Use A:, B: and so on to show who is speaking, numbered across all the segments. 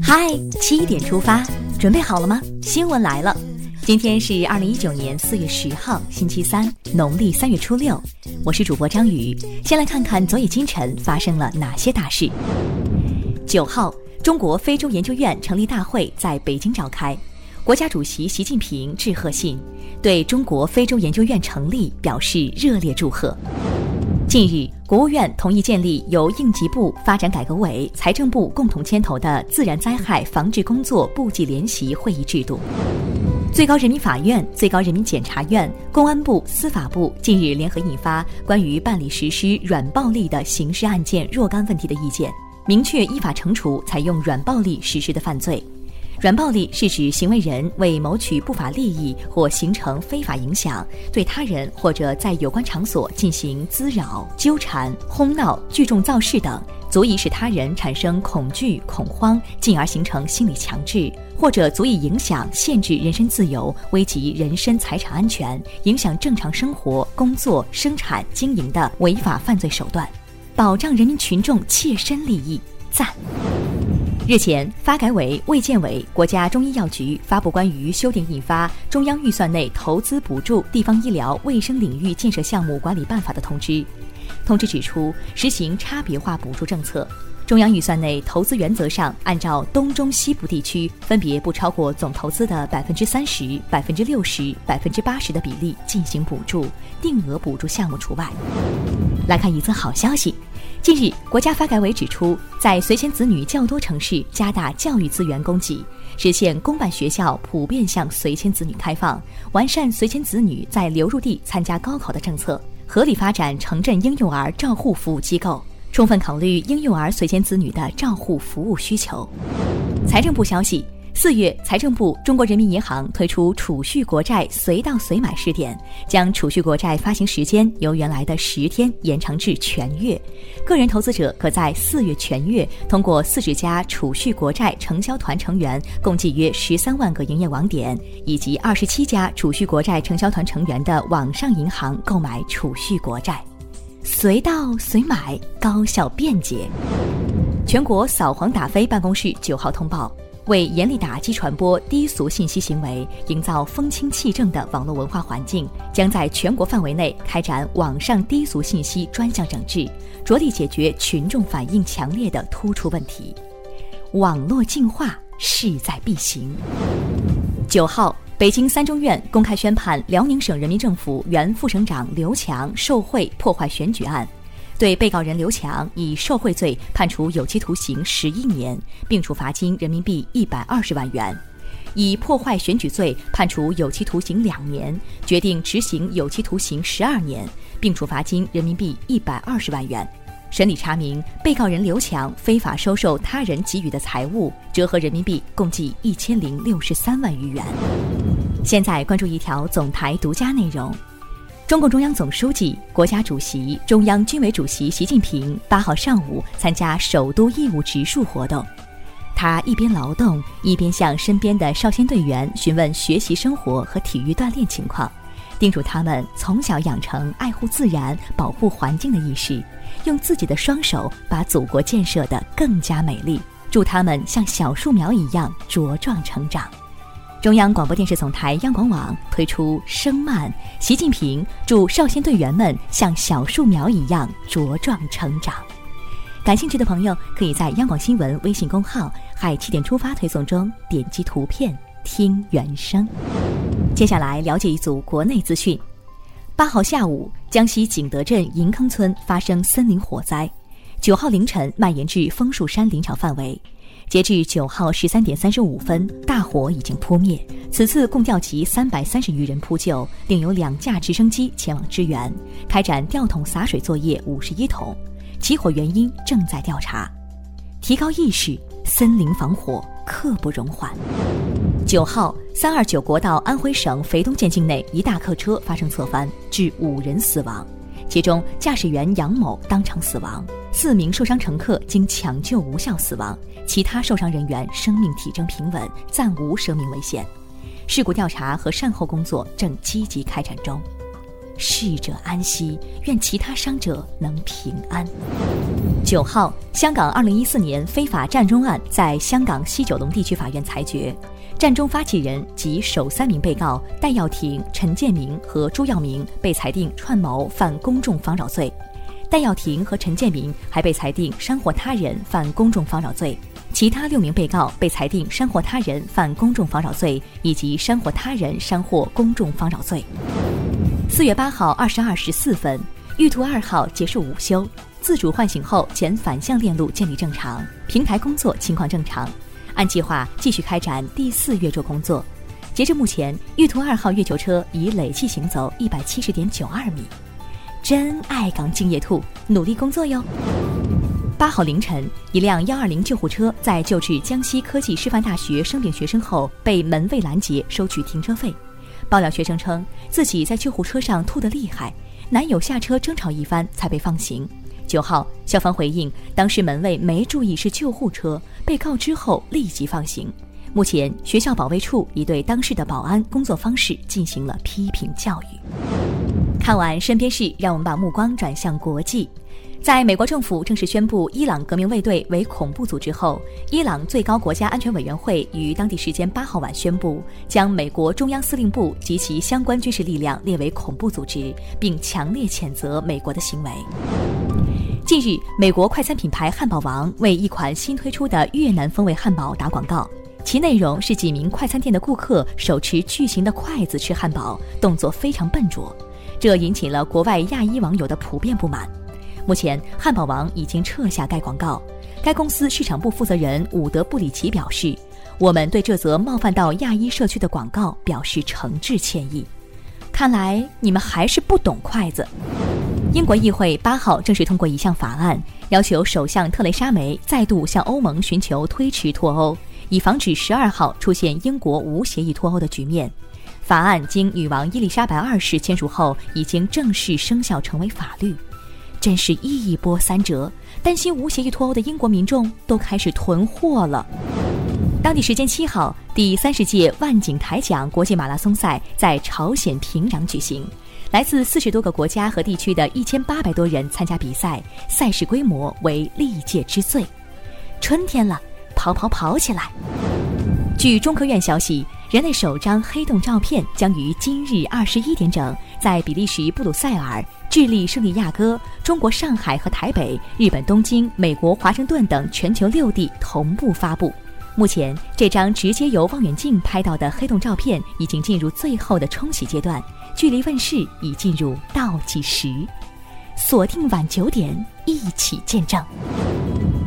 A: 嗨，七点出发，准备好了吗？新闻来了，今天是二零一九年四月十号，星期三，农历三月初六。我是主播张宇，先来看看昨夜今晨发生了哪些大事。九号，中国非洲研究院成立大会在北京召开，国家主席习近平致贺信，对中国非洲研究院成立表示热烈祝贺。近日，国务院同意建立由应急部、发展改革委、财政部共同牵头的自然灾害防治工作部际联席会议制度。最高人民法院、最高人民检察院、公安部、司法部近日联合印发关于办理实施软暴力的刑事案件若干问题的意见，明确依法惩处采用软暴力实施的犯罪。软暴力是指行为人为谋取不法利益或形成非法影响，对他人或者在有关场所进行滋扰、纠缠、哄闹、聚众造势等，足以使他人产生恐惧、恐慌，进而形成心理强制，或者足以影响、限制人身自由、危及人身财产安全、影响正常生活、工作、生产经营的违法犯罪手段，保障人民群众切身利益。赞。日前，发改委、卫健委、国家中医药局发布关于修订印发《中央预算内投资补助地方医疗卫生领域建设项目管理办法》的通知。通知指出，实行差别化补助政策，中央预算内投资原则上按照东中西部地区分别不超过总投资的百分之三十、百分之六十、百分之八十的比例进行补助，定额补助项目除外。来看一则好消息。近日，国家发改委指出，在随迁子女较多城市加大教育资源供给，实现公办学校普遍向随迁子女开放，完善随迁子女在流入地参加高考的政策，合理发展城镇婴幼儿照护服务机构，充分考虑婴幼儿随迁子女的照护服务需求。财政部消息。四月，财政部、中国人民银行推出储蓄国债随到随买试点，将储蓄国债发行时间由原来的十天延长至全月。个人投资者可在四月全月通过四十家储蓄国债承销团成员共计约十三万个营业网点，以及二十七家储蓄国债承销团成员的网上银行购买储蓄国债，随到随买，高效便捷。全国扫黄打非办公室九号通报。为严厉打击传播低俗信息行为，营造风清气正的网络文化环境，将在全国范围内开展网上低俗信息专项整治，着力解决群众反映强烈的突出问题。网络净化势在必行。九号，北京三中院公开宣判辽宁省人民政府原副省长刘强受贿破坏选举案。对被告人刘强以受贿罪判处有期徒刑十一年，并处罚金人民币一百二十万元；以破坏选举罪判处有期徒刑两年，决定执行有期徒刑十二年，并处罚金人民币一百二十万元。审理查明，被告人刘强非法收受他人给予的财物，折合人民币共计一千零六十三万余元。现在关注一条总台独家内容。中共中央总书记、国家主席、中央军委主席习近平八号上午参加首都义务植树活动，他一边劳动，一边向身边的少先队员询问学习生活和体育锻炼情况，叮嘱他们从小养成爱护自然、保护环境的意识，用自己的双手把祖国建设得更加美丽，祝他们像小树苗一样茁壮成长。中央广播电视总台央广网推出“声慢”，习近平祝少先队员们像小树苗一样茁壮成长。感兴趣的朋友可以在央广新闻微信公号“海七点出发”推送中点击图片听原声。接下来了解一组国内资讯：八号下午，江西景德镇银坑村发生森林火灾，九号凌晨蔓延至枫树山林场范围。截至九号十三点三十五分，大火已经扑灭。此次共调集三百三十余人扑救，另有两架直升机前往支援，开展吊桶洒水作业五十一桶。起火原因正在调查。提高意识，森林防火刻不容缓。九号，三二九国道安徽省肥东县境内一大客车发生侧翻，致五人死亡。其中，驾驶员杨某当场死亡，四名受伤乘客经抢救无效死亡，其他受伤人员生命体征平稳，暂无生命危险。事故调查和善后工作正积极开展中。逝者安息，愿其他伤者能平安。九号，香港二零一四年非法占中案在香港西九龙地区法院裁决，战中发起人及首三名被告戴耀廷、陈建明和朱耀明被裁定串谋犯公众妨扰罪，戴耀廷和陈建明还被裁定煽惑他人犯公众妨扰罪。其他六名被告被裁定煽惑他人犯公众妨扰罪以及煽惑他人煽惑公众妨扰罪。四月八号二十二时四分，玉兔二号结束午休，自主唤醒后前反向链路建立正常，平台工作情况正常，按计划继续开展第四月昼工作。截至目前，玉兔二号月球车已累计行走一百七十点九二米。真爱岗敬业兔，努力工作哟。八号凌晨，一辆幺二零救护车在救治江西科技师范大学生病学生后，被门卫拦截收取停车费。爆料学生称自己在救护车上吐得厉害，男友下车争吵一番才被放行。九号，校方回应，当时门卫没注意是救护车，被告知后立即放行。目前，学校保卫处已对当事的保安工作方式进行了批评教育。看完身边事，让我们把目光转向国际。在美国政府正式宣布伊朗革命卫队为恐怖组织后，伊朗最高国家安全委员会于当地时间八号晚宣布，将美国中央司令部及其相关军事力量列为恐怖组织，并强烈谴责美国的行为。近日，美国快餐品牌汉堡王为一款新推出的越南风味汉堡打广告，其内容是几名快餐店的顾客手持巨型的筷子吃汉堡，动作非常笨拙，这引起了国外亚裔网友的普遍不满。目前，汉堡王已经撤下该广告。该公司市场部负责人伍德布里奇表示：“我们对这则冒犯到亚裔社区的广告表示诚挚歉意。”看来你们还是不懂筷子。英国议会八号正式通过一项法案，要求首相特蕾莎梅再度向欧盟寻求推迟脱欧，以防止十二号出现英国无协议脱欧的局面。法案经女王伊丽莎白二世签署后，已经正式生效，成为法律。真是一波三折，担心无协议脱欧的英国民众都开始囤货了。当地时间七号，第三十届万景台奖国际马拉松赛在朝鲜平壤举行，来自四十多个国家和地区的一千八百多人参加比赛，赛事规模为历届之最。春天了，跑跑跑起来！据中科院消息。人类首张黑洞照片将于今日二十一点整，在比利时布鲁塞尔、智利圣地亚哥、中国上海和台北、日本东京、美国华盛顿等全球六地同步发布。目前，这张直接由望远镜拍到的黑洞照片已经进入最后的冲洗阶段，距离问世已进入倒计时。锁定晚九点，一起见证。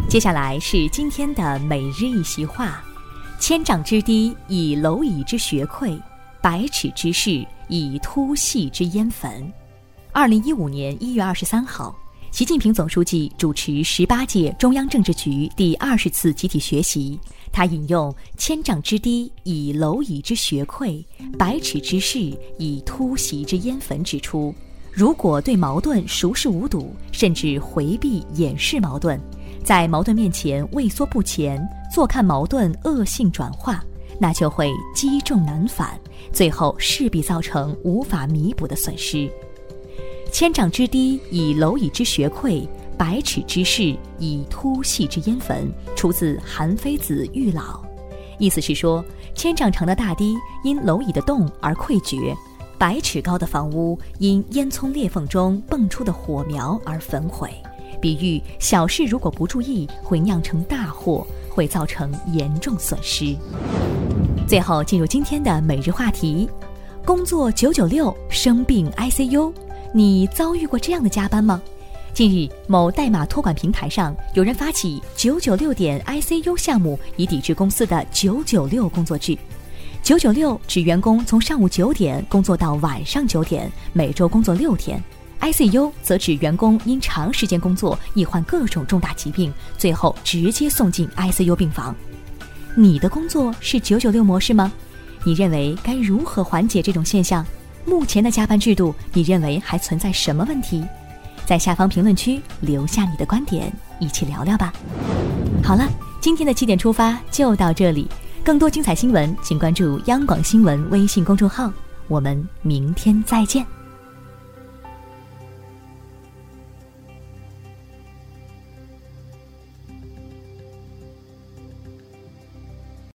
A: 接下来是今天的每日一席话。千丈之堤，以蝼蚁之穴溃；百尺之势，以突隙之烟焚。二零一五年一月二十三号，习近平总书记主持十八届中央政治局第二十次集体学习。他引用“千丈之堤，以蝼蚁之穴溃；百尺之势，以突袭之烟焚”，指出，如果对矛盾熟视无睹，甚至回避掩饰矛盾。在矛盾面前畏缩不前，坐看矛盾恶性转化，那就会积重难返，最后势必造成无法弥补的损失。千丈之堤，以蝼蚁之穴溃；百尺之室，以突隙之烟焚。出自《韩非子·玉老》，意思是说，千丈长的大堤因蝼蚁的洞而溃决，百尺高的房屋因烟囱裂缝中蹦出的火苗而焚毁。比喻小事如果不注意，会酿成大祸，会造成严重损失。最后进入今天的每日话题：工作九九六，生病 ICU，你遭遇过这样的加班吗？近日，某代码托管平台上有人发起“九九六点 ICU” 项目，以抵制公司的“九九六”工作制。九九六指员工从上午九点工作到晚上九点，每周工作六天。ICU 则指员工因长时间工作易患各种重大疾病，最后直接送进 ICU 病房。你的工作是九九六模式吗？你认为该如何缓解这种现象？目前的加班制度，你认为还存在什么问题？在下方评论区留下你的观点，一起聊聊吧。好了，今天的七点出发就到这里，更多精彩新闻，请关注央广新闻微信公众号。我们明天再见。